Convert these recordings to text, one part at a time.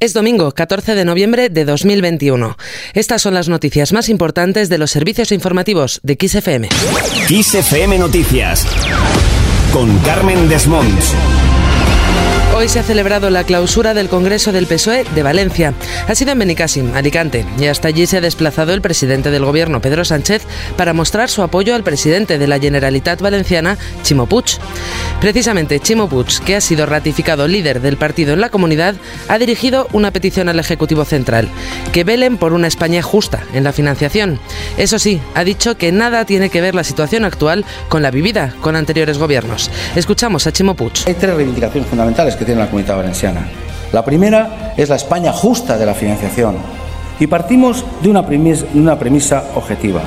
Es domingo, 14 de noviembre de 2021. Estas son las noticias más importantes de los servicios informativos de XFM. XFM Noticias. Con Carmen Desmonts. Hoy se ha celebrado la clausura del Congreso del PSOE de Valencia. Ha sido en Benicàssim, Alicante, y hasta allí se ha desplazado el presidente del gobierno, Pedro Sánchez, para mostrar su apoyo al presidente de la Generalitat Valenciana, Chimo Puig. Precisamente Chimo Puig, que ha sido ratificado líder del partido en la comunidad, ha dirigido una petición al Ejecutivo Central, que velen por una España justa en la financiación. Eso sí, ha dicho que nada tiene que ver la situación actual con la vivida con anteriores gobiernos. Escuchamos a Chimo Puig. Hay tres reivindicaciones fundamentales que tiene la comunidad valenciana. La primera es la España justa de la financiación. Y partimos de una premisa, de una premisa objetiva.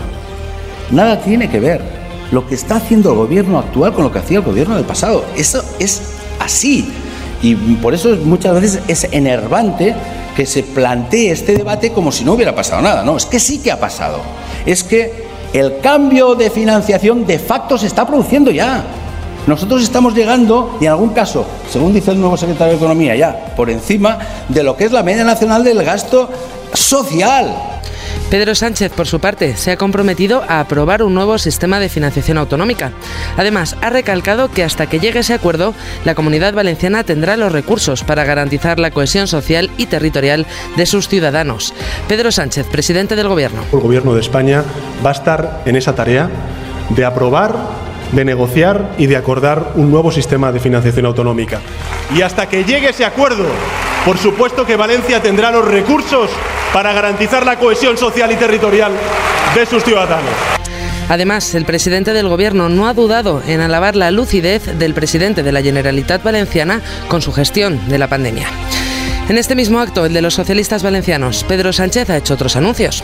Nada tiene que ver lo que está haciendo el gobierno actual con lo que hacía el gobierno del pasado. Eso es así. Y por eso muchas veces es enervante que se plantee este debate como si no hubiera pasado nada. No, es que sí que ha pasado. Es que el cambio de financiación de facto se está produciendo ya. Nosotros estamos llegando, y en algún caso, según dice el nuevo secretario de Economía, ya por encima de lo que es la media nacional del gasto social. Pedro Sánchez, por su parte, se ha comprometido a aprobar un nuevo sistema de financiación autonómica. Además, ha recalcado que hasta que llegue ese acuerdo, la comunidad valenciana tendrá los recursos para garantizar la cohesión social y territorial de sus ciudadanos. Pedro Sánchez, presidente del Gobierno. El Gobierno de España va a estar en esa tarea de aprobar de negociar y de acordar un nuevo sistema de financiación autonómica. Y hasta que llegue ese acuerdo, por supuesto que Valencia tendrá los recursos para garantizar la cohesión social y territorial de sus ciudadanos. Además, el presidente del Gobierno no ha dudado en alabar la lucidez del presidente de la Generalitat Valenciana con su gestión de la pandemia. En este mismo acto, el de los socialistas valencianos, Pedro Sánchez ha hecho otros anuncios.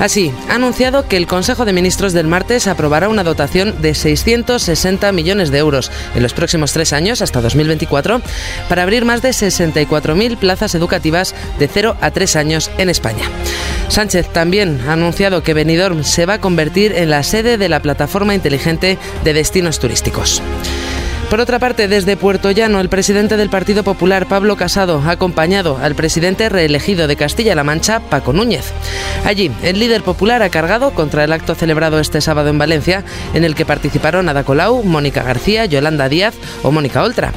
Así, ha anunciado que el Consejo de Ministros del martes aprobará una dotación de 660 millones de euros en los próximos tres años, hasta 2024, para abrir más de 64.000 plazas educativas de 0 a 3 años en España. Sánchez también ha anunciado que Benidorm se va a convertir en la sede de la plataforma inteligente de destinos turísticos. Por otra parte, desde Puerto Llano, el presidente del Partido Popular, Pablo Casado, ha acompañado al presidente reelegido de Castilla-La Mancha, Paco Núñez. Allí, el líder popular ha cargado contra el acto celebrado este sábado en Valencia, en el que participaron Ada Colau, Mónica García, Yolanda Díaz o Mónica Oltra.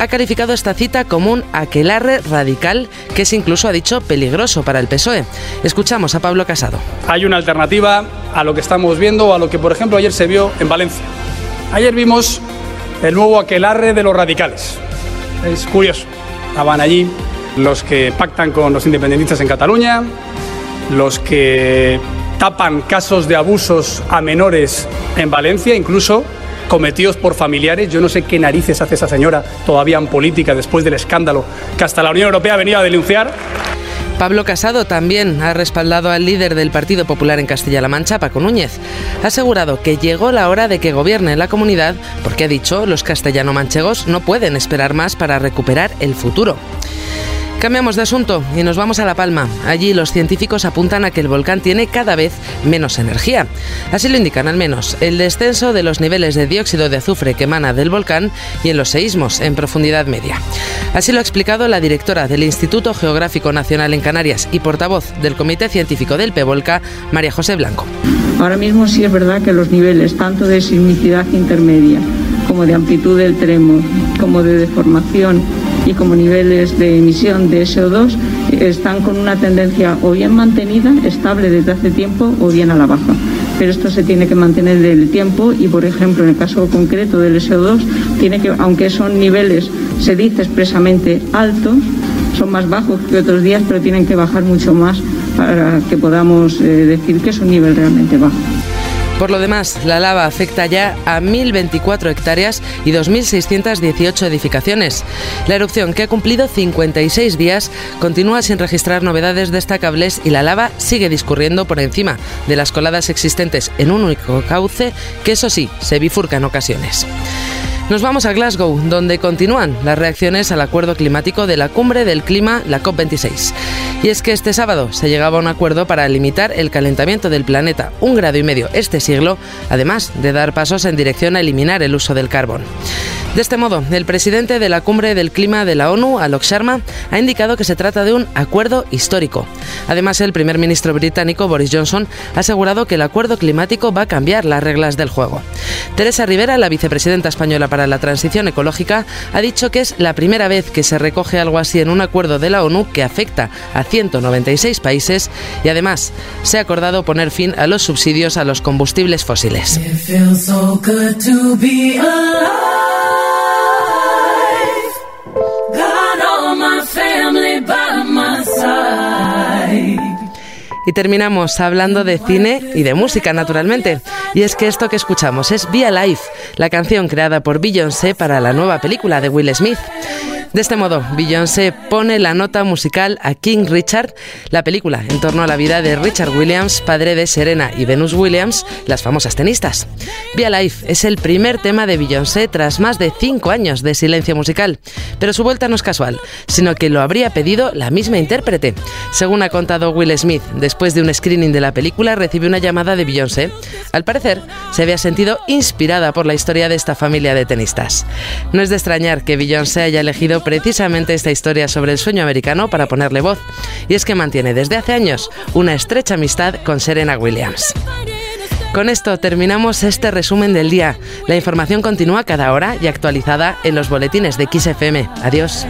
Ha calificado esta cita como un aquelarre radical, que es incluso, ha dicho, peligroso para el PSOE. Escuchamos a Pablo Casado. Hay una alternativa a lo que estamos viendo o a lo que, por ejemplo, ayer se vio en Valencia. Ayer vimos el nuevo aquelarre de los radicales. Es curioso. Estaban allí los que pactan con los independentistas en Cataluña, los que tapan casos de abusos a menores en Valencia, incluso cometidos por familiares. Yo no sé qué narices hace esa señora todavía en política después del escándalo que hasta la Unión Europea venido a denunciar. Pablo Casado también ha respaldado al líder del Partido Popular en Castilla-La Mancha, Paco Núñez. Ha asegurado que llegó la hora de que gobierne la comunidad porque ha dicho los castellano-manchegos no pueden esperar más para recuperar el futuro. Cambiamos de asunto y nos vamos a La Palma. Allí los científicos apuntan a que el volcán tiene cada vez menos energía. Así lo indican al menos el descenso de los niveles de dióxido de azufre que emana del volcán y en los seísmos en profundidad media. Así lo ha explicado la directora del Instituto Geográfico Nacional en Canarias y portavoz del Comité Científico del PEVOLCA, María José Blanco. Ahora mismo sí es verdad que los niveles tanto de sismicidad intermedia como de amplitud del tremor, como de deformación y como niveles de emisión de SO2 están con una tendencia o bien mantenida, estable desde hace tiempo, o bien a la baja. Pero esto se tiene que mantener del tiempo y, por ejemplo, en el caso concreto del SO2, tiene que, aunque son niveles, se dice expresamente altos, son más bajos que otros días, pero tienen que bajar mucho más para que podamos eh, decir que es un nivel realmente bajo. Por lo demás, la lava afecta ya a 1.024 hectáreas y 2.618 edificaciones. La erupción, que ha cumplido 56 días, continúa sin registrar novedades destacables y la lava sigue discurriendo por encima de las coladas existentes en un único cauce que, eso sí, se bifurca en ocasiones. Nos vamos a Glasgow, donde continúan las reacciones al acuerdo climático de la cumbre del clima, la COP26. Y es que este sábado se llegaba a un acuerdo para limitar el calentamiento del planeta un grado y medio este siglo, además de dar pasos en dirección a eliminar el uso del carbón. De este modo, el presidente de la Cumbre del Clima de la ONU, Alok Sharma, ha indicado que se trata de un acuerdo histórico. Además, el primer ministro británico, Boris Johnson, ha asegurado que el acuerdo climático va a cambiar las reglas del juego. Teresa Rivera, la vicepresidenta española para la transición ecológica, ha dicho que es la primera vez que se recoge algo así en un acuerdo de la ONU que afecta a 196 países y además se ha acordado poner fin a los subsidios a los combustibles fósiles. Y terminamos hablando de cine y de música, naturalmente. Y es que esto que escuchamos es Be Alive, la canción creada por Beyoncé para la nueva película de Will Smith. De este modo, Beyoncé pone la nota musical a King Richard, la película en torno a la vida de Richard Williams, padre de Serena y Venus Williams, las famosas tenistas. Be Life es el primer tema de Beyoncé tras más de cinco años de silencio musical, pero su vuelta no es casual, sino que lo habría pedido la misma intérprete. Según ha contado Will Smith, después de un screening de la película recibió una llamada de Beyoncé. Al parecer, se había sentido inspirada por la historia de esta familia de tenistas. No es de extrañar que Beyoncé haya elegido precisamente esta historia sobre el sueño americano para ponerle voz, y es que mantiene desde hace años una estrecha amistad con Serena Williams. Con esto terminamos este resumen del día. La información continúa cada hora y actualizada en los boletines de XFM. Adiós.